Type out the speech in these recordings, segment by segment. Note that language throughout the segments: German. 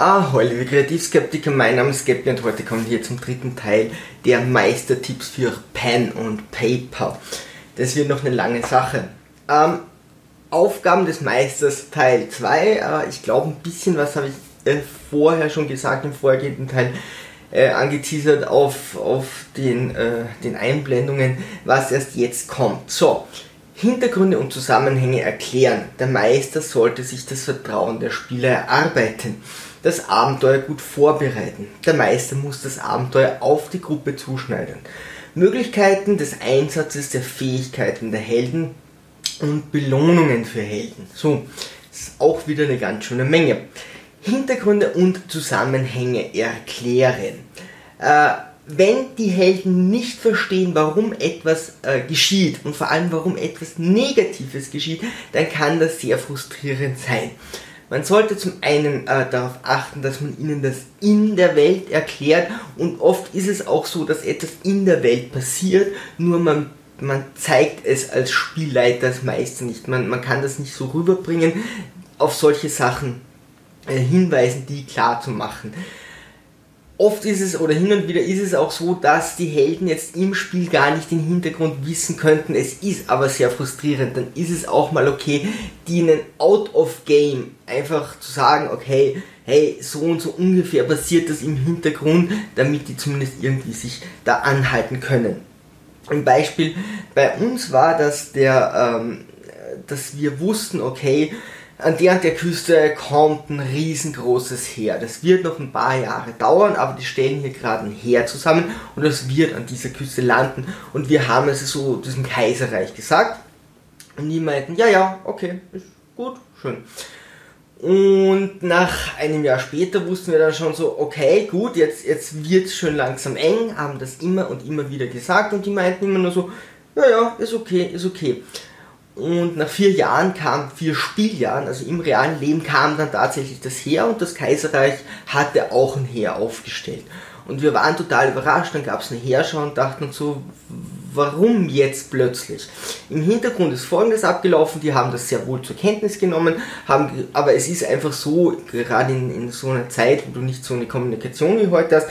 Ah, hallo liebe Kreativskeptiker, mein Name ist Skepti und heute kommen wir zum dritten Teil der Meistertipps für Pen und Paper. Das wird noch eine lange Sache. Ähm, Aufgaben des Meisters Teil 2. Äh, ich glaube, ein bisschen was habe ich äh, vorher schon gesagt im vorhergehenden Teil. Äh, angeteasert auf, auf den, äh, den Einblendungen, was erst jetzt kommt. So, Hintergründe und Zusammenhänge erklären. Der Meister sollte sich das Vertrauen der Spieler erarbeiten das Abenteuer gut vorbereiten. Der Meister muss das Abenteuer auf die Gruppe zuschneiden. Möglichkeiten des Einsatzes der Fähigkeiten der Helden und Belohnungen für Helden. So, das ist auch wieder eine ganz schöne Menge. Hintergründe und Zusammenhänge erklären. Äh, wenn die Helden nicht verstehen, warum etwas äh, geschieht und vor allem warum etwas Negatives geschieht, dann kann das sehr frustrierend sein. Man sollte zum einen äh, darauf achten, dass man ihnen das in der Welt erklärt. Und oft ist es auch so, dass etwas in der Welt passiert, nur man, man zeigt es als Spielleiter, als Meister nicht. Man, man kann das nicht so rüberbringen, auf solche Sachen äh, hinweisen, die klar zu machen oft ist es oder hin und wieder ist es auch so, dass die Helden jetzt im Spiel gar nicht den Hintergrund wissen könnten. Es ist aber sehr frustrierend. Dann ist es auch mal okay, ihnen out of game einfach zu sagen, okay, hey, so und so ungefähr passiert das im Hintergrund, damit die zumindest irgendwie sich da anhalten können. Ein Beispiel bei uns war, dass der, ähm, dass wir wussten, okay, an der und der Küste kommt ein riesengroßes Heer. Das wird noch ein paar Jahre dauern, aber die stellen hier gerade ein Heer zusammen und das wird an dieser Küste landen. Und wir haben es so diesem Kaiserreich gesagt. Und die meinten, ja, ja, okay, ist gut, schön. Und nach einem Jahr später wussten wir dann schon so, okay, gut, jetzt, jetzt wird es schön langsam eng, haben das immer und immer wieder gesagt und die meinten immer nur so, ja, ja, ist okay, ist okay. Und nach vier Jahren kam, vier Spieljahren, also im realen Leben kam dann tatsächlich das Heer und das Kaiserreich hatte auch ein Heer aufgestellt. Und wir waren total überrascht, dann gab es eine Heerschau und dachten uns so, warum jetzt plötzlich? Im Hintergrund ist folgendes abgelaufen, die haben das sehr wohl zur Kenntnis genommen, haben, aber es ist einfach so, gerade in, in so einer Zeit, wo du nicht so eine Kommunikation wie heute hast,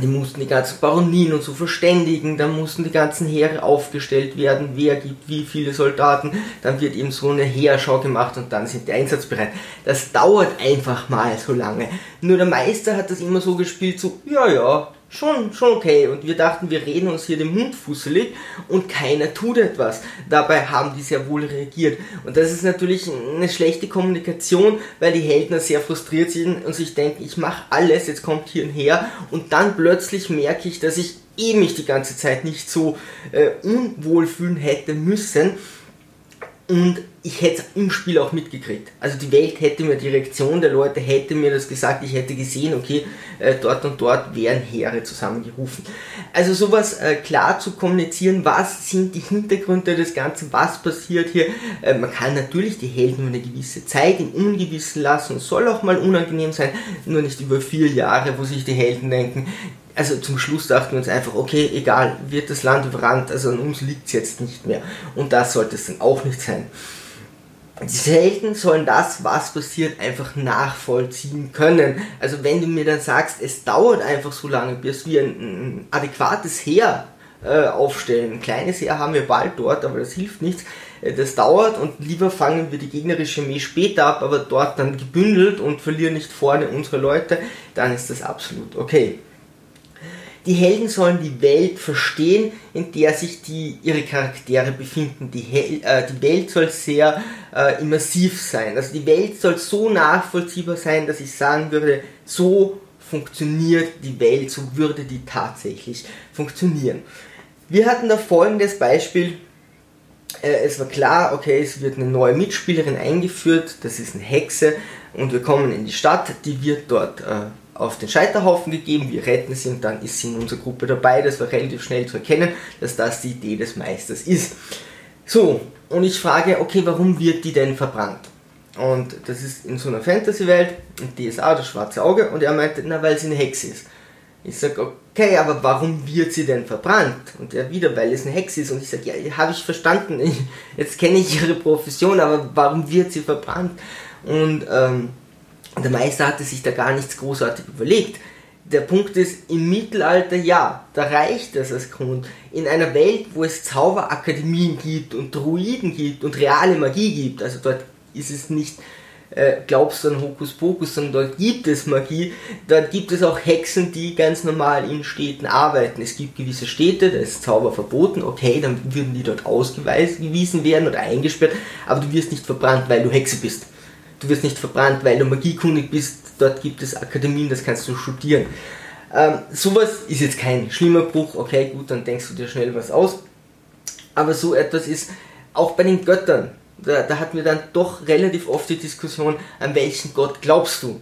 die mussten die ganzen Baronien und so verständigen, dann mussten die ganzen Heere aufgestellt werden, wer gibt wie viele Soldaten, dann wird eben so eine Heerschau gemacht und dann sind die einsatzbereit. Das dauert einfach mal so lange. Nur der Meister hat das immer so gespielt, so, ja, ja, schon, schon okay. Und wir dachten, wir reden uns hier den Mund fusselig und keiner tut etwas. Dabei haben die sehr wohl reagiert. Und das ist natürlich eine schlechte Kommunikation, weil die Helden sehr frustriert sind und sich denken, ich mache alles, jetzt kommt hier Her und dann plötzlich merke ich, dass ich eh mich die ganze Zeit nicht so äh, unwohl fühlen hätte müssen und ich hätte es im Spiel auch mitgekriegt. Also die Welt hätte mir, die Reaktion der Leute hätte mir das gesagt, ich hätte gesehen, okay, äh, dort und dort wären Heere zusammengerufen. Also sowas äh, klar zu kommunizieren, was sind die Hintergründe des Ganzen, was passiert hier. Äh, man kann natürlich die Helden über eine gewisse Zeit im Ungewissen lassen, soll auch mal unangenehm sein, nur nicht über vier Jahre, wo sich die Helden denken, also zum Schluss dachten wir uns einfach, okay, egal, wird das Land überrannt, also an uns liegt es jetzt nicht mehr. Und das sollte es dann auch nicht sein. Die Helden sollen das, was passiert, einfach nachvollziehen können. Also wenn du mir dann sagst, es dauert einfach so lange, bis wir ein, ein adäquates Heer äh, aufstellen. Ein kleines Heer haben wir bald dort, aber das hilft nichts. Äh, das dauert und lieber fangen wir die gegnerische Armee später ab, aber dort dann gebündelt und verlieren nicht vorne unsere Leute, dann ist das absolut okay. Die Helden sollen die Welt verstehen, in der sich die, ihre Charaktere befinden. Die, Hel äh, die Welt soll sehr äh, immersiv sein. Also die Welt soll so nachvollziehbar sein, dass ich sagen würde, so funktioniert die Welt, so würde die tatsächlich funktionieren. Wir hatten da folgendes Beispiel. Äh, es war klar, okay, es wird eine neue Mitspielerin eingeführt, das ist eine Hexe und wir kommen in die Stadt, die wird dort äh, auf den Scheiterhaufen gegeben, wir retten sie und dann ist sie in unserer Gruppe dabei. Das war relativ schnell zu erkennen, dass das die Idee des Meisters ist. So, und ich frage, okay, warum wird die denn verbrannt? Und das ist in so einer Fantasy-Welt, und DSA, das schwarze Auge, und er meinte, na, weil sie eine Hexe ist. Ich sage, okay, aber warum wird sie denn verbrannt? Und er wieder, weil es eine Hexe ist. Und ich sage, ja, habe ich verstanden. jetzt kenne ich ihre Profession, aber warum wird sie verbrannt? Und ähm, Der Meister hatte sich da gar nichts großartig überlegt. Der Punkt ist, im Mittelalter ja, da reicht das als Grund. In einer Welt, wo es Zauberakademien gibt und Druiden gibt und reale Magie gibt, also dort ist es nicht äh, glaubst du an Hokuspokus, sondern dort gibt es Magie. Dort gibt es auch Hexen, die ganz normal in Städten arbeiten. Es gibt gewisse Städte, da ist Zauber verboten, okay, dann würden die dort ausgewiesen werden oder eingesperrt, aber du wirst nicht verbrannt, weil du Hexe bist. Du wirst nicht verbrannt, weil du magiekundig bist. Dort gibt es Akademien, das kannst du studieren. Ähm, sowas ist jetzt kein schlimmer Bruch, okay, gut, dann denkst du dir schnell was aus. Aber so etwas ist auch bei den Göttern da, da hatten wir dann doch relativ oft die Diskussion, an welchen Gott glaubst du?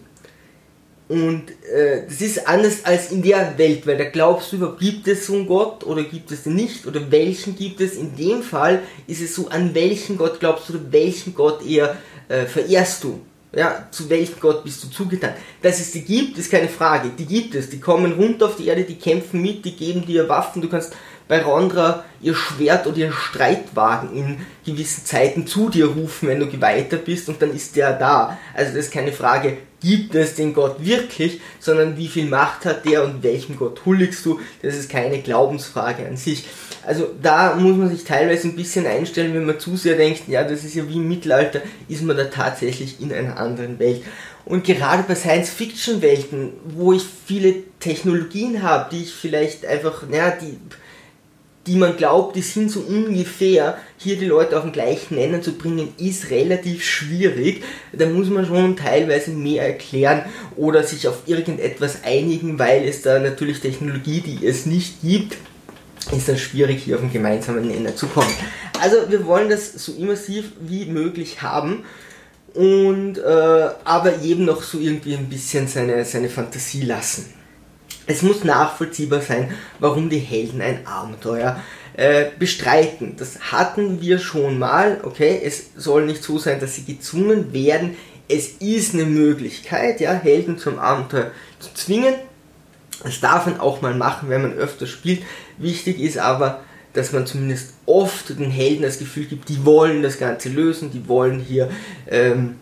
Und äh, das ist anders als in der Welt, weil da glaubst du über, gibt es so einen Gott oder gibt es den nicht oder welchen gibt es? In dem Fall ist es so, an welchen Gott glaubst du oder welchen Gott eher äh, verehrst du? Ja, zu welchem Gott bist du zugetan? Dass es die gibt, ist keine Frage. Die gibt es. Die kommen runter auf die Erde, die kämpfen mit, die geben dir Waffen. Du kannst bei Rondra ihr Schwert oder ihr Streitwagen in gewissen Zeiten zu dir rufen, wenn du geweitert bist und dann ist der da. Also das ist keine Frage, gibt es den Gott wirklich, sondern wie viel Macht hat der und welchem Gott huldigst du? Das ist keine Glaubensfrage an sich. Also da muss man sich teilweise ein bisschen einstellen, wenn man zu sehr denkt, ja, das ist ja wie im Mittelalter, ist man da tatsächlich in einer anderen Welt. Und gerade bei Science-Fiction-Welten, wo ich viele Technologien habe, die ich vielleicht einfach, naja, die die man glaubt, die sind so ungefähr, hier die Leute auf den gleichen Nenner zu bringen, ist relativ schwierig. Da muss man schon teilweise mehr erklären oder sich auf irgendetwas einigen, weil es da natürlich Technologie, die es nicht gibt, ist dann schwierig, hier auf einen gemeinsamen Nenner zu kommen. Also wir wollen das so immersiv wie möglich haben und äh, aber eben noch so irgendwie ein bisschen seine, seine Fantasie lassen. Es muss nachvollziehbar sein, warum die Helden ein Abenteuer äh, bestreiten. Das hatten wir schon mal, okay, es soll nicht so sein, dass sie gezwungen werden. Es ist eine Möglichkeit, ja, Helden zum Abenteuer zu zwingen. Das darf man auch mal machen, wenn man öfter spielt. Wichtig ist aber, dass man zumindest oft den Helden das Gefühl gibt, die wollen das Ganze lösen, die wollen hier, ähm,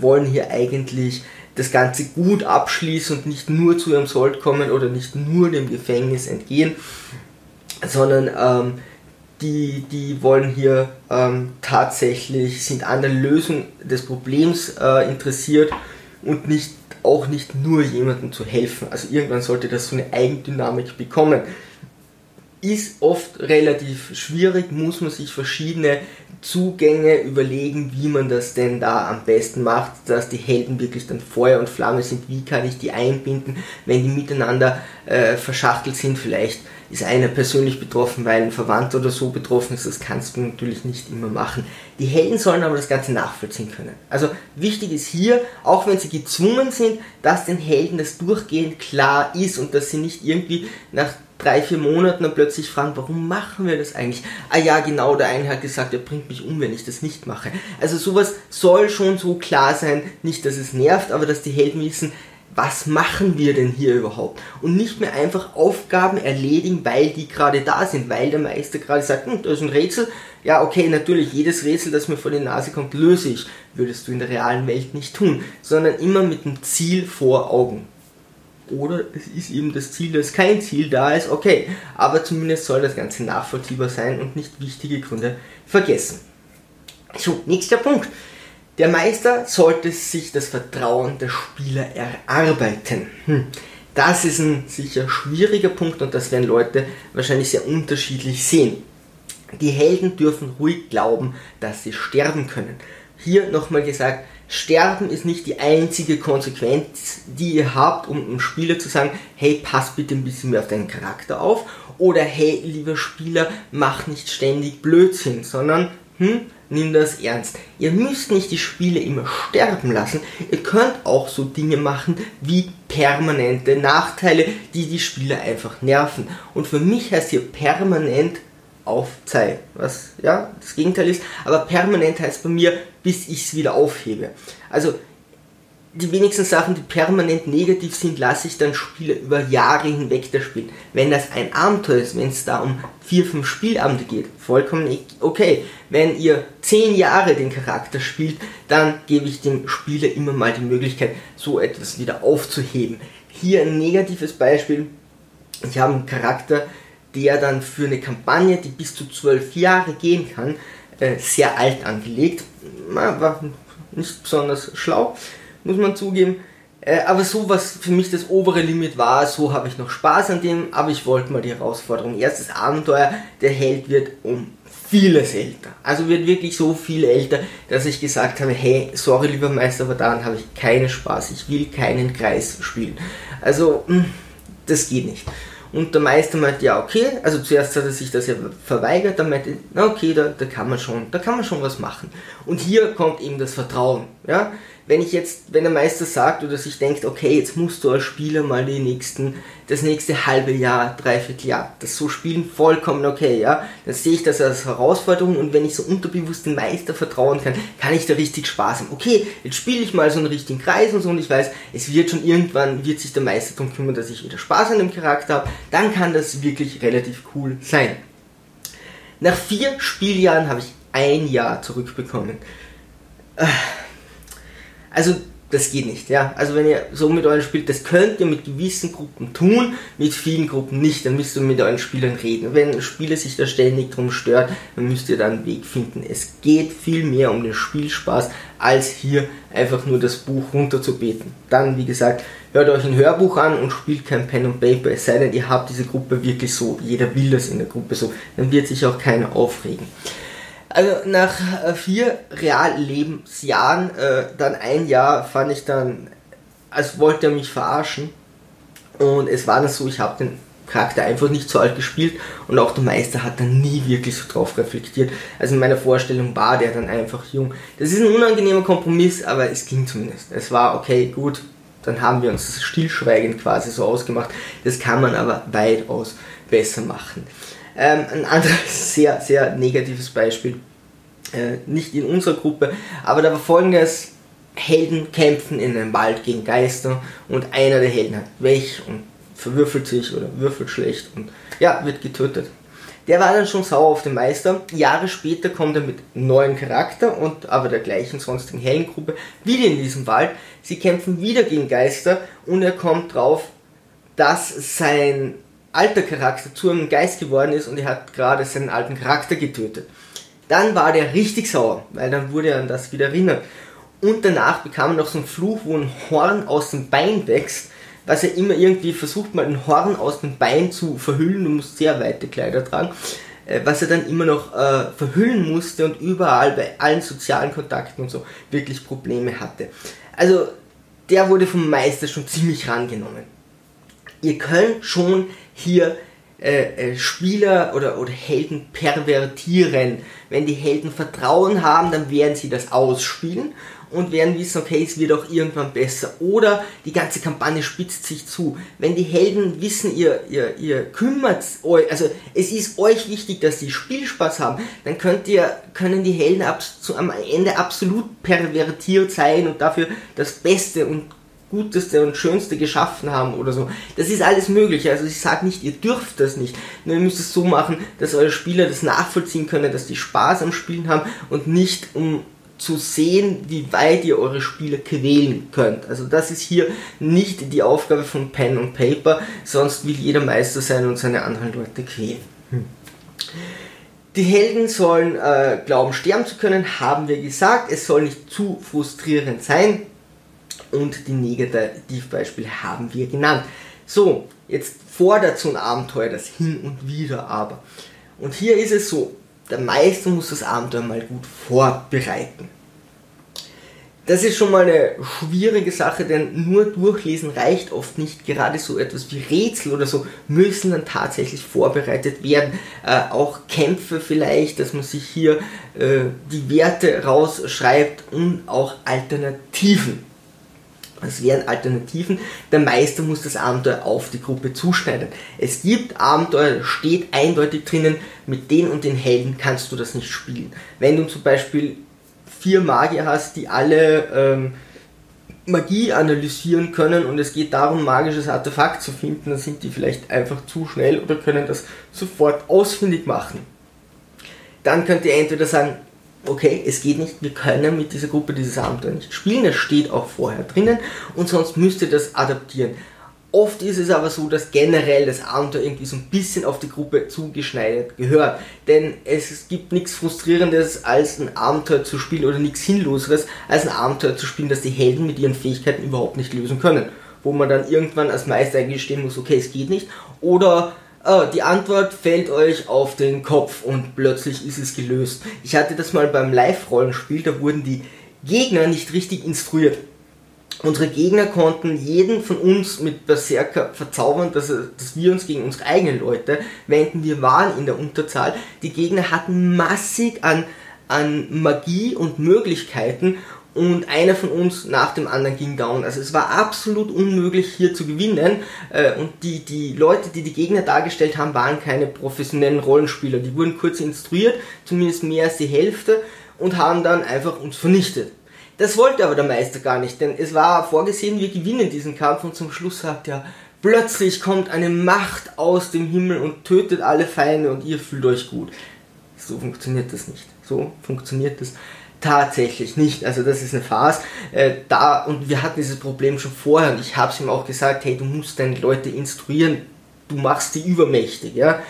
wollen hier eigentlich das Ganze gut abschließen und nicht nur zu ihrem Sold kommen oder nicht nur dem Gefängnis entgehen, sondern ähm, die, die wollen hier ähm, tatsächlich, sind an der Lösung des Problems äh, interessiert und nicht, auch nicht nur jemandem zu helfen. Also irgendwann sollte das so eine Eigendynamik bekommen. Ist oft relativ schwierig, muss man sich verschiedene Zugänge überlegen, wie man das denn da am besten macht, dass die Helden wirklich dann Feuer und Flamme sind, wie kann ich die einbinden, wenn die miteinander äh, verschachtelt sind, vielleicht ist einer persönlich betroffen, weil ein Verwandter oder so betroffen ist, das kannst du natürlich nicht immer machen. Die Helden sollen aber das Ganze nachvollziehen können. Also wichtig ist hier, auch wenn sie gezwungen sind, dass den Helden das durchgehend klar ist und dass sie nicht irgendwie nach drei, vier Monaten dann plötzlich fragen, warum machen wir das eigentlich? Ah ja, genau, der eine hat gesagt, er bringt mich um, wenn ich das nicht mache. Also sowas soll schon so klar sein, nicht, dass es nervt, aber dass die Helden wissen, was machen wir denn hier überhaupt? Und nicht mehr einfach Aufgaben erledigen, weil die gerade da sind, weil der Meister gerade sagt, hm, da ist ein Rätsel. Ja, okay, natürlich, jedes Rätsel, das mir vor die Nase kommt, löse ich. Würdest du in der realen Welt nicht tun, sondern immer mit dem Ziel vor Augen. Oder es ist eben das Ziel, dass kein Ziel da ist, okay. Aber zumindest soll das Ganze nachvollziehbar sein und nicht wichtige Gründe vergessen. So, nächster Punkt. Der Meister sollte sich das Vertrauen der Spieler erarbeiten. Hm. Das ist ein sicher schwieriger Punkt und das werden Leute wahrscheinlich sehr unterschiedlich sehen. Die Helden dürfen ruhig glauben, dass sie sterben können. Hier nochmal gesagt, Sterben ist nicht die einzige Konsequenz, die ihr habt, um einem Spieler zu sagen, hey, pass bitte ein bisschen mehr auf deinen Charakter auf. Oder hey, lieber Spieler, mach nicht ständig Blödsinn, sondern hm, nimm das ernst. Ihr müsst nicht die Spiele immer sterben lassen. Ihr könnt auch so Dinge machen wie permanente Nachteile, die die Spieler einfach nerven. Und für mich heißt hier permanent auf Zeit, was ja das Gegenteil ist, aber permanent heißt bei mir, bis ich es wieder aufhebe. Also die wenigsten Sachen, die permanent negativ sind, lasse ich dann Spiele über Jahre hinweg da spielen. Wenn das ein Abenteuer ist, wenn es da um vier, fünf Spielabende geht, vollkommen e- okay. Wenn ihr zehn Jahre den Charakter spielt, dann gebe ich dem Spieler immer mal die Möglichkeit, so etwas wieder aufzuheben. Hier ein negatives Beispiel. Ich habe einen Charakter, der dann für eine Kampagne, die bis zu zwölf Jahre gehen kann, äh, sehr alt angelegt. War nicht besonders schlau muss man zugeben. Äh, aber so, was für mich das obere Limit war, so habe ich noch Spaß an dem, aber ich wollte mal die Herausforderung. Erstes Abenteuer, der Held wird um vieles älter. Also wird wirklich so viel älter, dass ich gesagt habe, hey, sorry lieber Meister, aber daran habe ich keinen Spaß. Ich will keinen Kreis spielen. Also, hm, das geht nicht. Und der Meister meinte, ja, okay, also zuerst hat er sich das ja verweigert, dann meinte, na okay, da, da kann man schon, da kann man schon was machen. Und hier kommt eben das Vertrauen, ja wenn ich jetzt, wenn der Meister sagt oder sich denkt, okay, jetzt musst du als Spieler mal die nächsten, das nächste halbe Jahr, dreiviertel Jahr, das so spielen, vollkommen okay, ja, dann sehe ich das als Herausforderung und wenn ich so unterbewusst dem Meister vertrauen kann, kann ich da richtig Spaß haben. Okay, jetzt spiele ich mal so einen richtigen Kreis und so und ich weiß, es wird schon irgendwann, wird sich der Meister darum kümmern, dass ich wieder Spaß an dem Charakter habe, dann kann das wirklich relativ cool sein. Nach vier Spieljahren habe ich ein Jahr zurückbekommen. Äh, also das geht nicht, ja. Also wenn ihr so mit euren spielt, das könnt ihr mit gewissen Gruppen tun, mit vielen Gruppen nicht, dann müsst ihr mit euren Spielern reden. Wenn ein Spieler sich da ständig drum stört, dann müsst ihr da einen Weg finden. Es geht viel mehr um den Spielspaß, als hier einfach nur das Buch runterzubeten. Dann, wie gesagt, hört euch ein Hörbuch an und spielt kein Pen und Paper, es sei denn, ihr habt diese Gruppe wirklich so, jeder will das in der Gruppe so, dann wird sich auch keiner aufregen. Also nach äh, vier Reallebensjahren, äh, dann ein Jahr, fand ich dann, als wollte er mich verarschen. Und es war dann so, ich habe den Charakter einfach nicht so alt gespielt und auch der Meister hat dann nie wirklich so drauf reflektiert. Also in meiner Vorstellung war der dann einfach jung. Das ist ein unangenehmer Kompromiss, aber es ging zumindest. Es war okay, gut, dann haben wir uns stillschweigend quasi so ausgemacht. Das kann man aber weitaus besser machen. Ähm, ein anderes sehr, sehr negatives Beispiel, äh, nicht in unserer Gruppe, aber da war folgendes, Helden kämpfen in einem Wald gegen Geister und einer der Helden hat weg und verwürfelt sich oder würfelt schlecht und ja, wird getötet. Der war dann schon sauer auf den Meister. Jahre später kommt er mit neuen Charakter und aber der gleichen sonstigen Heldengruppe wieder in diesem Wald. Sie kämpfen wieder gegen Geister und er kommt drauf, dass sein alter Charakter zu einem Geist geworden ist und er hat gerade seinen alten Charakter getötet. Dann war der richtig sauer, weil dann wurde er an das wieder erinnert. Und danach bekam er noch so einen Fluch, wo ein Horn aus dem Bein wächst, was er immer irgendwie versucht, mal ein Horn aus dem Bein zu verhüllen. Du musst sehr weite Kleider tragen. Äh, was er dann immer noch äh, verhüllen musste und überall bei allen sozialen Kontakten und so wirklich Probleme hatte. Also der wurde vom Meister schon ziemlich rangenommen. Ihr könnt schon hier äh, äh, Spieler oder, oder Helden pervertieren. Wenn die Helden Vertrauen haben, dann werden sie das ausspielen und werden wissen, okay, es wird auch irgendwann besser. Oder die ganze Kampagne spitzt sich zu. Wenn die Helden wissen, ihr, ihr, ihr kümmert euch, also es ist euch wichtig, dass die Spielspaß haben, dann könnt ihr, können die Helden ab, zu, am Ende absolut pervertiert sein und dafür das Beste und Guteste und Schönste geschaffen haben oder so. Das ist alles möglich. Also ich sage nicht, ihr dürft das nicht. Nur ihr müsst es so machen, dass eure Spieler das nachvollziehen können, dass die Spaß am Spielen haben und nicht um zu sehen, wie weit ihr eure Spieler quälen könnt. Also das ist hier nicht die Aufgabe von Pen und Paper, sonst will jeder Meister sein und seine anderen Leute quälen. Hm. Die Helden sollen äh, glauben, sterben zu können, haben wir gesagt. Es soll nicht zu frustrierend sein und die Negativbeispiele haben wir genannt. So, jetzt fordert so ein Abenteuer das hin und wieder aber. Und hier ist es so, der Meister muss das Abenteuer mal gut vorbereiten. Das ist schon mal eine schwierige Sache, denn nur durchlesen reicht oft nicht. Gerade so etwas wie Rätsel oder so müssen dann tatsächlich vorbereitet werden. Äh, auch Kämpfe vielleicht, dass man sich hier äh, die Werte rausschreibt und auch Alternativen. Es wären Alternativen. Der Meister muss das Abenteuer auf die Gruppe zuschneiden. Es gibt Abenteuer, steht eindeutig drinnen, mit den und den Helden kannst du das nicht spielen. Wenn du zum Beispiel vier Magier hast, die alle ähm, Magie analysieren können und es geht darum, magisches Artefakt zu finden, dann sind die vielleicht einfach zu schnell oder können das sofort ausfindig machen. Dann könnt ihr entweder sagen, okay, es geht nicht, wir können mit dieser Gruppe dieses Abenteuer nicht spielen, das steht auch vorher drinnen und sonst müsst ihr das adaptieren. Oft ist es aber so, dass generell das Abenteuer irgendwie so ein bisschen auf die Gruppe zugeschneidert gehört. Denn es gibt nichts Frustrierendes als ein Abenteuer zu spielen oder nichts Sinnloseres als ein Abenteuer zu spielen, das die Helden mit ihren Fähigkeiten überhaupt nicht lösen können. Wo man dann irgendwann als Meister eingestehen muss, okay, es geht nicht. Oder oh, die Antwort fällt euch auf den Kopf und plötzlich ist es gelöst. Ich hatte das mal beim Live-Rollenspiel, da wurden die Gegner nicht richtig instruiert. Unsere Gegner konnten jeden von uns mit Berserker verzaubern, dass, dass wir uns gegen unsere eigenen Leute wenden. Wir waren in der Unterzahl. Die Gegner hatten massig an, an Magie und Möglichkeiten und einer von uns nach dem anderen ging down. Also es war absolut unmöglich hier zu gewinnen äh, und die, die Leute, die die Gegner dargestellt haben, waren keine professionellen Rollenspieler. Die wurden kurz instruiert, zumindest mehr als die Hälfte und haben dann einfach uns vernichtet. Das wollte aber der Meister gar nicht, denn es war vorgesehen, wir gewinnen diesen Kampf und zum Schluss sagt er, plötzlich kommt eine Macht aus dem Himmel und tötet alle Feinde und ihr fühlt euch gut. So funktioniert das nicht. So funktioniert das tatsächlich nicht. Also das ist eine Farce. Äh, da und wir hatten dieses Problem schon vorher und ich habe es ihm auch gesagt, hey, du musst deine Leute instruieren, du machst die übermächtig, ja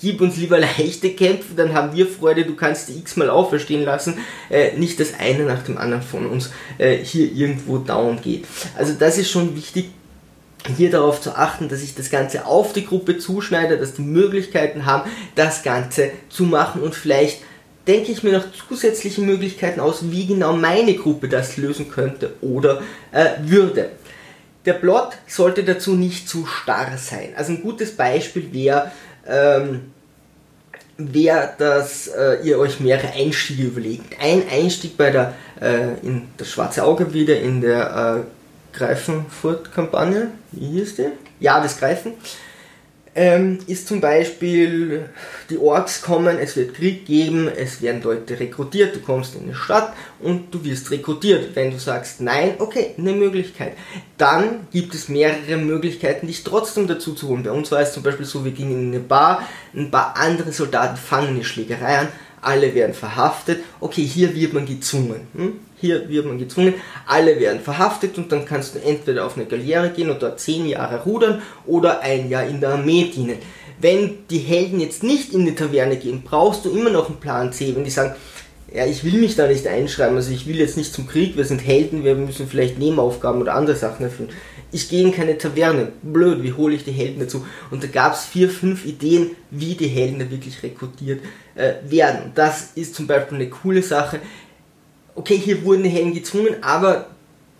gib uns lieber leichte Kämpfe, dann haben wir Freude, du kannst die x-mal auferstehen lassen, äh, nicht das eine nach dem anderen von uns äh, hier irgendwo down geht. Also das ist schon wichtig, hier darauf zu achten, dass ich das Ganze auf die Gruppe zuschneide, dass die Möglichkeiten haben, das Ganze zu machen und vielleicht denke ich mir noch zusätzliche Möglichkeiten aus, wie genau meine Gruppe das lösen könnte oder äh, würde. Der Plot sollte dazu nicht zu starr sein. Also ein gutes Beispiel wäre, ähm, wäre, dass äh, ihr euch mehrere Einstiege überlegt. Ein Einstieg bei der, äh, in das Schwarze Auge wieder in der äh, Greifenfurt-Kampagne, wie hieß die? Ja, das Greifen ähm, ist zum Beispiel, die Orks kommen, es wird Krieg geben, es werden Leute rekrutiert, du kommst in eine Stadt und du wirst rekrutiert. Wenn du sagst nein, okay, eine Möglichkeit. Dann gibt es mehrere Möglichkeiten, dich trotzdem dazu zu holen. Bei uns war es zum Beispiel so, wir gingen in eine Bar, ein paar andere Soldaten fangen eine Schlägerei an, alle werden verhaftet. Okay, hier wird man gezwungen. Hm? Hier wird man gezwungen, alle werden verhaftet und dann kannst du entweder auf eine Galeere gehen und dort zehn Jahre rudern oder ein Jahr in der Armee dienen. Wenn die Helden jetzt nicht in die Taverne gehen, brauchst du immer noch einen Plan C. Wenn die sagen, ja, ich will mich da nicht einschreiben, also ich will jetzt nicht zum Krieg, wir sind Helden, wir müssen vielleicht Nebenaufgaben oder andere Sachen erfüllen. Ich gehe in keine Taverne. Blöd, wie hole ich die Helden dazu? Und da gab es vier, fünf Ideen, wie die Helden da wirklich rekrutiert äh, werden. Das ist zum Beispiel eine coole Sache okay, hier wurden die Helden gezwungen, aber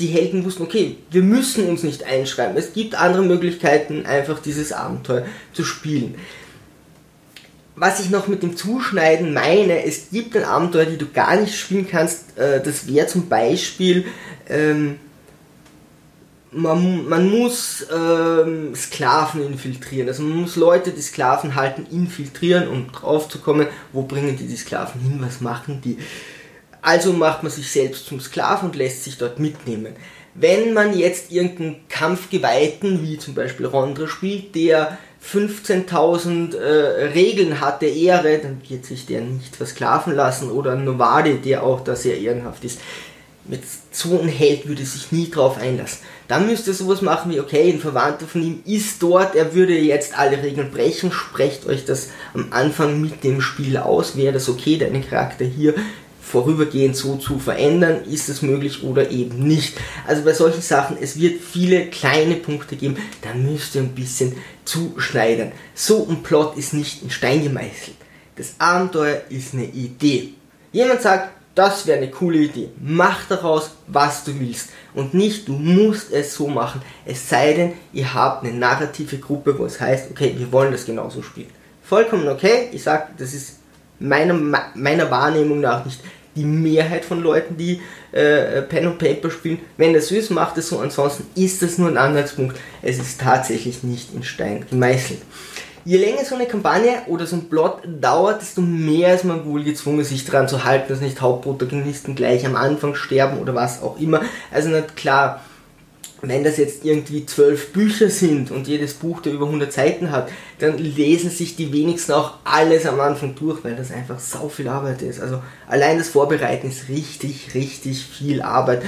die Helden wussten, okay, wir müssen uns nicht einschreiben. Es gibt andere Möglichkeiten, einfach dieses Abenteuer zu spielen. Was ich noch mit dem Zuschneiden meine, es gibt ein Abenteuer, die du gar nicht spielen kannst. Äh, das wäre zum Beispiel, ähm, man, man muss ähm, Sklaven infiltrieren. Also man muss Leute, die Sklaven halten, infiltrieren, um drauf zu kommen, wo bringen die die Sklaven hin, was machen die. Also macht man sich selbst zum Sklaven und lässt sich dort mitnehmen. Wenn man jetzt irgendeinen Kampfgeweihten, wie zum Beispiel Rondra spielt, der 15.000 äh, Regeln hat der Ehre, dann wird sich der nicht versklaven lassen. Oder Novade, der auch da sehr ehrenhaft ist. Mit so einem Held würde sich nie drauf einlassen. Dann müsst ihr sowas machen wie, okay, ein Verwandter von ihm ist dort, er würde jetzt alle Regeln brechen, sprecht euch das am Anfang mit dem Spiel aus, wäre das okay, deinen Charakter hier vorübergehend so zu verändern, ist es möglich oder eben nicht. Also bei solchen Sachen, es wird viele kleine Punkte geben, da müsst ihr ein bisschen zuschneiden. So ein Plot ist nicht in Stein gemeißelt. Das Abenteuer ist eine Idee. Jemand sagt, das wäre eine coole Idee. Mach daraus, was du willst. Und nicht, du musst es so machen. Es sei denn, ihr habt eine narrative Gruppe, wo es heißt, okay, wir wollen das genauso spielen. Vollkommen okay. Ich sage, das ist meiner, meiner Wahrnehmung nach nicht die Mehrheit von Leuten, die äh, Pen und Paper spielen. Wenn das ist, macht es so. Ansonsten ist das nur ein Anhaltspunkt. Es ist tatsächlich nicht in Stein gemeißelt. Je länger so eine Kampagne oder so ein Plot dauert, desto mehr ist man wohl gezwungen, sich daran zu halten, dass nicht Hauptprotagonisten gleich am Anfang sterben oder was auch immer. Also nicht klar, wenn das jetzt irgendwie zwölf Bücher sind und jedes Buch da über 100 Seiten hat, dann lesen sich die wenigsten auch alles am Anfang durch, weil das einfach sau viel Arbeit ist. Also allein das Vorbereiten ist richtig, richtig viel Arbeit.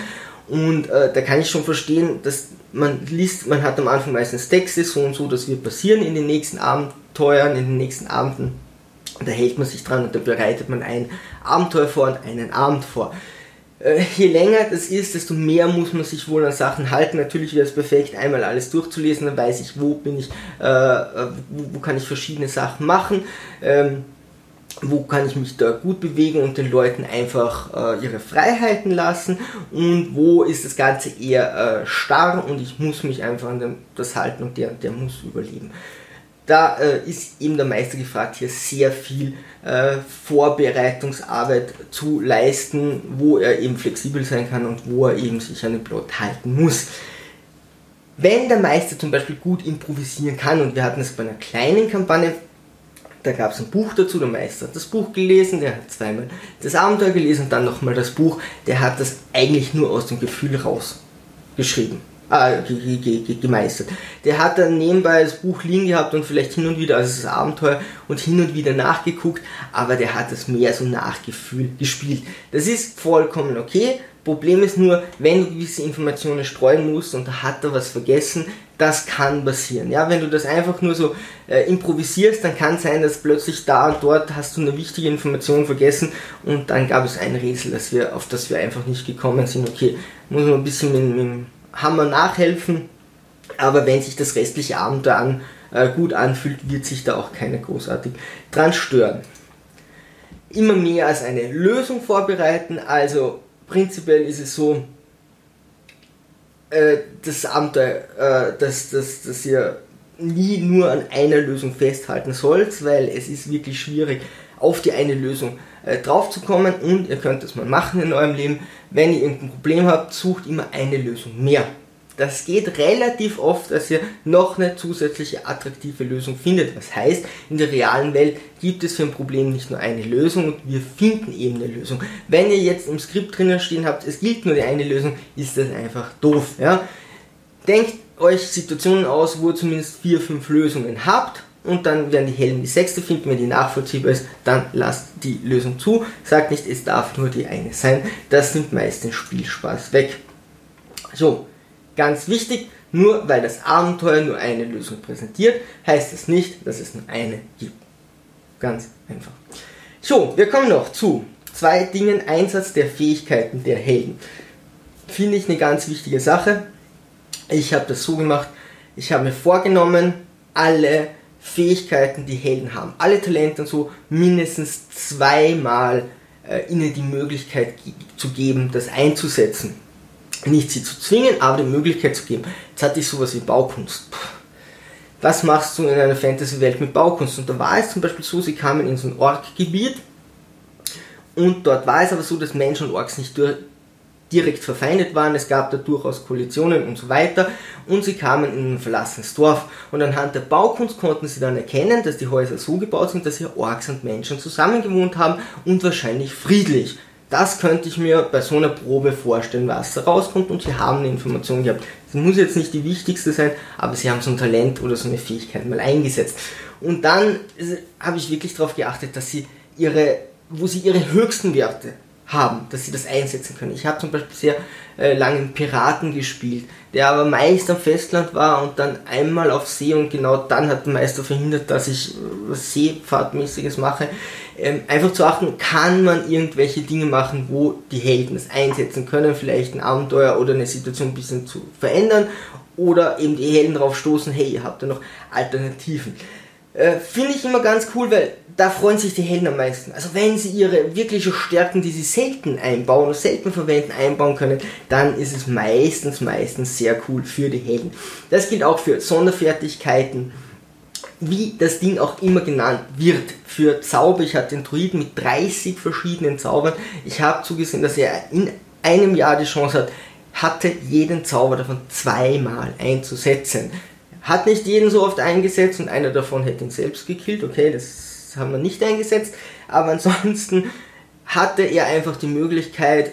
Und äh, da kann ich schon verstehen, dass man liest, man hat am Anfang meistens Texte, so und so, das wird passieren in den nächsten Abenteuern, in den nächsten Abenden. Und da hält man sich dran und da bereitet man ein Abenteuer vor und einen Abend vor. Äh, je länger das ist, desto mehr muss man sich wohl an Sachen halten. Natürlich wäre es perfekt, einmal alles durchzulesen, dann weiß ich, wo bin ich, äh, wo, wo, kann ich verschiedene Sachen machen, ähm, wo kann ich mich da gut bewegen und den Leuten einfach äh, ihre Freiheiten lassen und wo ist das Ganze eher äh, starr und ich muss mich einfach an dem, das halten und der, der muss überleben da äh, ist eben der Meister gefragt, hier sehr viel äh, Vorbereitungsarbeit zu leisten, wo er eben flexibel sein kann und wo er eben sich an den Plot halten muss. Wenn der Meister zum Beispiel gut improvisieren kann, und wir hatten es bei einer kleinen Kampagne, da gab es ein Buch dazu, der Meister hat das Buch gelesen, der hat zweimal das Abenteuer gelesen und dann nochmal das Buch, der hat das eigentlich nur aus dem Gefühl gemeistert. Der hat dann nebenbei das Buch liegen gehabt und vielleicht hin und wieder, also das Abenteuer, und hin und wieder nachgeguckt, aber der hat das mehr so Nachgefühl gespielt. Das ist vollkommen okay. Problem ist nur, wenn du gewisse Informationen streuen musst und da hat er was vergessen, das kann passieren. Ja, wenn du das einfach nur so äh, improvisierst, dann kann sein, dass plötzlich da und dort hast du eine wichtige Information vergessen und dann gab es ein Rätsel, auf das wir einfach nicht gekommen sind. Okay, muss man ein bisschen mit, mit Hammer nachhelfen, aber wenn sich das restliche Abenteuer an, äh, gut anfühlt, wird sich da auch keiner großartig dran stören. Immer mehr als eine Lösung vorbereiten, also prinzipiell ist es so, äh, das Abenteuer, äh, dass, dass, dass ihr nie nur an einer Lösung festhalten sollt, weil es ist wirklich schwierig, auf die eine Lösung äh, draufzukommen und ihr könnt das mal machen in eurem Leben. Wenn ihr irgendein Problem habt, sucht immer eine Lösung mehr. Das geht relativ oft, dass ihr noch eine zusätzliche attraktive Lösung findet. Das heißt, in der realen Welt gibt es für ein Problem nicht nur eine Lösung und wir finden eben eine Lösung. Wenn ihr jetzt im Skript drinnen stehen habt, es gilt nur die eine Lösung, ist das einfach doof. Ja? Denkt euch Situationen aus, wo ihr zumindest vier, fünf Lösungen habt und dann werden die Helden die sechste finden, wenn die nachvollziehbar ist, dann lasst die Lösung zu. Sagt nicht, es darf nur die eine sein. Das nimmt meist den Spielspaß weg. So, ganz wichtig, nur weil das Abenteuer nur eine Lösung präsentiert, heißt es das nicht, dass es nur eine gibt. Ganz einfach. So, wir kommen noch zu zwei Dingen. Einsatz der Fähigkeiten der Helden. Finde ich eine ganz wichtige Sache. Ich habe das so gemacht, ich habe mir vorgenommen, alle Fähigkeiten, die Helden haben, alle Talente und so, mindestens zweimal äh, ihnen die Möglichkeit zu geben, das einzusetzen. Nicht sie zu zwingen, aber die Möglichkeit zu geben. Jetzt hatte ich sowas wie Baukunst. Puh. Was machst du in einer Fantasy-Welt mit Baukunst? Und da war es zum Beispiel so, sie kamen in so ein Ork-Gebiet und dort war es aber so, dass Menschen und Orks nicht durch, direkt verfeindet waren, es gab da durchaus Koalitionen und so weiter und sie kamen in ein verlassenes Dorf und anhand der Baukunst konnten sie dann erkennen, dass die Häuser so gebaut sind, dass hier Orks und Menschen zusammengewohnt haben und wahrscheinlich friedlich. Das könnte ich mir bei so einer Probe vorstellen, was da rauskommt und sie haben eine Information gehabt. Das muss jetzt nicht die wichtigste sein, aber sie haben so ein Talent oder so eine Fähigkeit mal eingesetzt. Und dann äh, habe ich wirklich darauf geachtet, dass sie ihre, wo sie ihre höchsten Werte haben, dass sie das einsetzen können. Ich habe zum Beispiel sehr äh, lange einen Piraten gespielt, der aber meist am Festland war und dann einmal auf See und genau dann hat der Meister verhindert, dass ich äh, was Seefahrtmäßiges mache. Ähm, einfach zu achten, kann man irgendwelche Dinge machen, wo die Helden es einsetzen können, vielleicht ein Abenteuer oder eine Situation ein bisschen zu verändern oder eben die Helden darauf stoßen, hey, ihr habt ja noch Alternativen. Äh, Finde ich immer ganz cool, weil da freuen sich die Helden am meisten. Also wenn sie ihre wirkliche Stärken, die sie selten einbauen oder selten verwenden, einbauen können, dann ist es meistens, meistens sehr cool für die Helden. Das gilt auch für Sonderfertigkeiten, wie das Ding auch immer genannt wird. Für Zauber, ich hatte den Druiden mit 30 verschiedenen Zaubern. Ich habe zugesehen, dass er in einem Jahr die Chance hat, hatte jeden Zauber davon zweimal einzusetzen Hat nicht jeden so oft eingesetzt und einer davon hätte ihn selbst gekillt. Okay, das haben wir nicht eingesetzt. Aber ansonsten hatte er einfach die Möglichkeit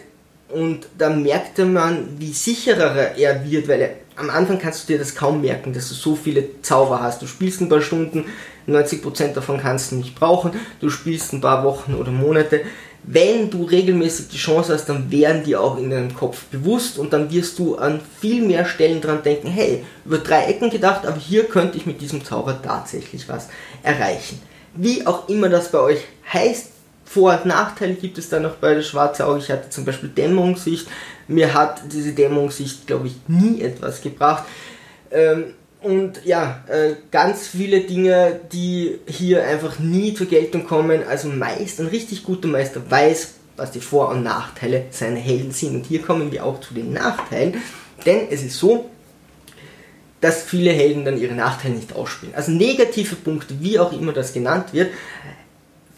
und da merkte man, wie sicherer er wird, weil er, am Anfang kannst du dir das kaum merken, dass du so viele Zauber hast. Du spielst ein paar Stunden, 90% davon kannst du nicht brauchen, du spielst ein paar Wochen oder Monate. Wenn du regelmäßig die Chance hast, dann werden die auch in deinem Kopf bewusst und dann wirst du an viel mehr Stellen dran denken, hey, über drei Ecken gedacht, aber hier könnte ich mit diesem Zauber tatsächlich was erreichen. Wie auch immer das bei euch heißt, vor- und Nachteile gibt es da noch bei der Schwarze Auge. Ich hatte zum Beispiel Dämmungssicht. Mir hat diese Dämmungssicht, glaube ich, nie etwas gebracht. Ähm, und ja, äh, ganz viele Dinge, die hier einfach nie zur Geltung kommen. Also meist, ein richtig guter Meister weiß, was die Vor- und Nachteile seiner Helden sind. Und hier kommen wir auch zu den Nachteilen. Denn es ist so, dass viele Helden dann ihre Nachteile nicht ausspielen. Also negative Punkte, wie auch immer das genannt wird,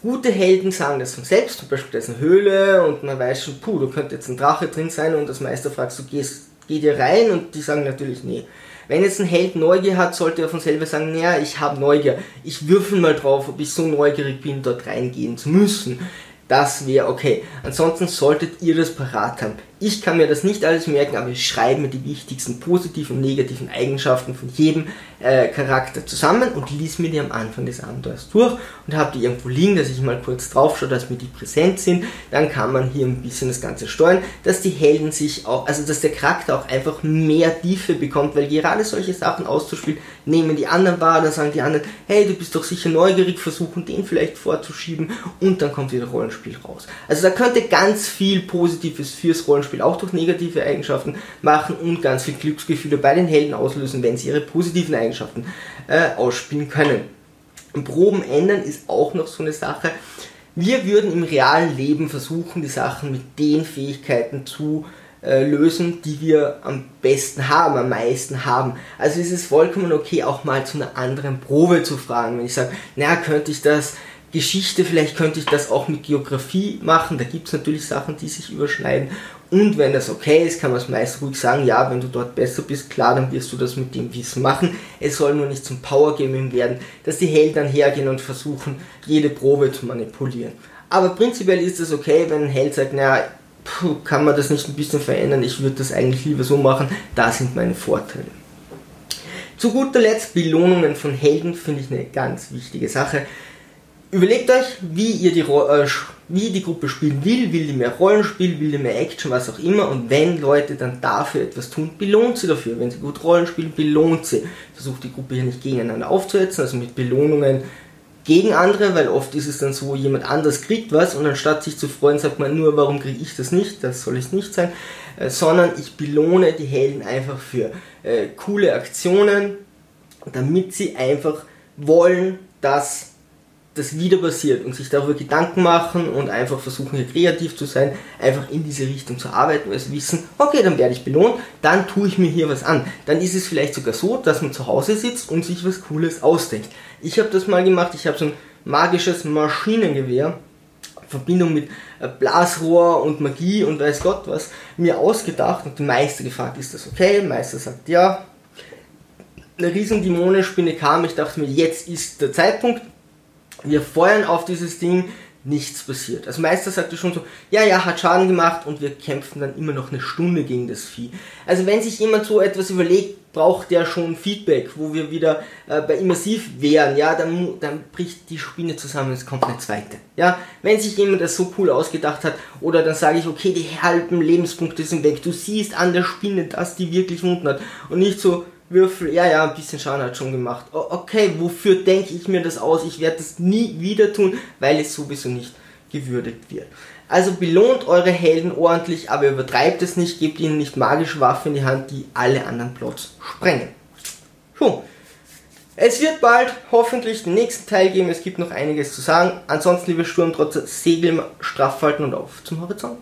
Gute Helden sagen das von selbst, zum Beispiel da ist eine Höhle und man weiß schon, puh, da könnte jetzt ein Drache drin sein und das Meister fragst du, gehst, geh dir rein und die sagen natürlich nee. Wenn jetzt ein Held Neugier hat, sollte er von selber sagen, naja, ich habe Neugier, ich würfel mal drauf, ob ich so neugierig bin, dort reingehen zu müssen. Das wäre okay. Ansonsten solltet ihr das parat haben. Ich kann mir das nicht alles merken, aber ich schreibe mir die wichtigsten positiven und negativen Eigenschaften von jedem äh, Charakter zusammen und lies mir die am Anfang des Abenteuers durch und habe die irgendwo liegen, dass ich mal kurz drauf schaue, dass mir die präsent sind. Dann kann man hier ein bisschen das Ganze steuern, dass die Helden sich auch, also dass der Charakter auch einfach mehr Tiefe bekommt, weil gerade solche Sachen auszuspielen, nehmen die anderen wahr, dann sagen die anderen, hey, du bist doch sicher neugierig, versuchen den vielleicht vorzuschieben und dann kommt wieder Rollenspiel raus. Also da könnte ganz viel Positives fürs Rollenspiel Beispiel auch durch negative Eigenschaften machen und ganz viel Glücksgefühle bei den Helden auslösen, wenn sie ihre positiven Eigenschaften äh, ausspielen können. Proben ändern ist auch noch so eine Sache. Wir würden im realen Leben versuchen, die Sachen mit den Fähigkeiten zu äh, lösen, die wir am besten haben, am meisten haben. Also ist es vollkommen okay, auch mal zu einer anderen Probe zu fragen. Wenn ich sage, naja, könnte ich das Geschichte, vielleicht könnte ich das auch mit Geografie machen. Da gibt es natürlich Sachen, die sich überschneiden. Und wenn das okay ist, kann man es meist ruhig sagen, ja, wenn du dort besser bist, klar, dann wirst du das mit dem Wissen machen. Es soll nur nicht zum Powergaming werden, dass die Helden dann hergehen und versuchen, jede Probe zu manipulieren. Aber prinzipiell ist es okay, wenn ein Held sagt, naja, puh, kann man das nicht ein bisschen verändern, ich würde das eigentlich lieber so machen, da sind meine Vorteile. Zu guter Letzt Belohnungen von Helden finde ich eine ganz wichtige Sache. Überlegt euch, wie ihr die, äh, wie die Gruppe spielen will. Will die mehr Rollenspiel, will die mehr Action, was auch immer. Und wenn Leute dann dafür etwas tun, belohnt sie dafür. Wenn sie gut Rollen spielen, belohnt sie. Versucht die Gruppe hier nicht gegeneinander aufzusetzen, also mit Belohnungen gegen andere, weil oft ist es dann so, jemand anders kriegt was und anstatt sich zu freuen, sagt man nur, warum kriege ich das nicht, das soll es nicht sein, äh, sondern ich belohne die Helden einfach für äh, coole Aktionen, damit sie einfach wollen, dass das wieder passiert und sich darüber Gedanken machen und einfach versuchen hier kreativ zu sein, einfach in diese Richtung zu arbeiten, weil sie wissen, okay, dann werde ich belohnt, dann tue ich mir hier was an. Dann ist es vielleicht sogar so, dass man zu Hause sitzt und sich was Cooles ausdenkt. Ich habe das mal gemacht, ich habe so ein magisches Maschinengewehr, Verbindung mit äh, Blasrohr und Magie und weiß Gott was, mir ausgedacht und die Meister gefragt, ist das okay? Der Meister sagt ja. Eine riesen Dämonenspinne kam, ich dachte mir, jetzt ist der Zeitpunkt, wir feuern auf dieses Ding, nichts passiert. Also Meister sagte schon so, ja, ja, hat Schaden gemacht und wir kämpfen dann immer noch eine Stunde gegen das Vieh. Also wenn sich jemand so etwas überlegt, braucht der schon Feedback, wo wir wieder äh, bei immersiv wären, ja, dann, dann bricht die Spinne zusammen, es kommt eine zweite. Ja, wenn sich jemand das so cool ausgedacht hat, oder dann sage ich, okay, die halben Lebenspunkte sind weg, du siehst an der Spinne, dass die wirklich Wunden hat und nicht so, Würfel, ja, ja, ein bisschen Schaden hat schon gemacht. Okay, wofür denke ich mir das aus? Ich werde das nie wieder tun, weil es sowieso nicht gewürdigt wird. Also belohnt eure Helden ordentlich, aber übertreibt es nicht, gebt ihnen nicht magische Waffen in die Hand, die alle anderen Plots sprengen. So. Es wird bald hoffentlich den nächsten Teil geben, es gibt noch einiges zu sagen. Ansonsten, liebe Sturmtrotzer, Segel straff halten und auf zum Horizont.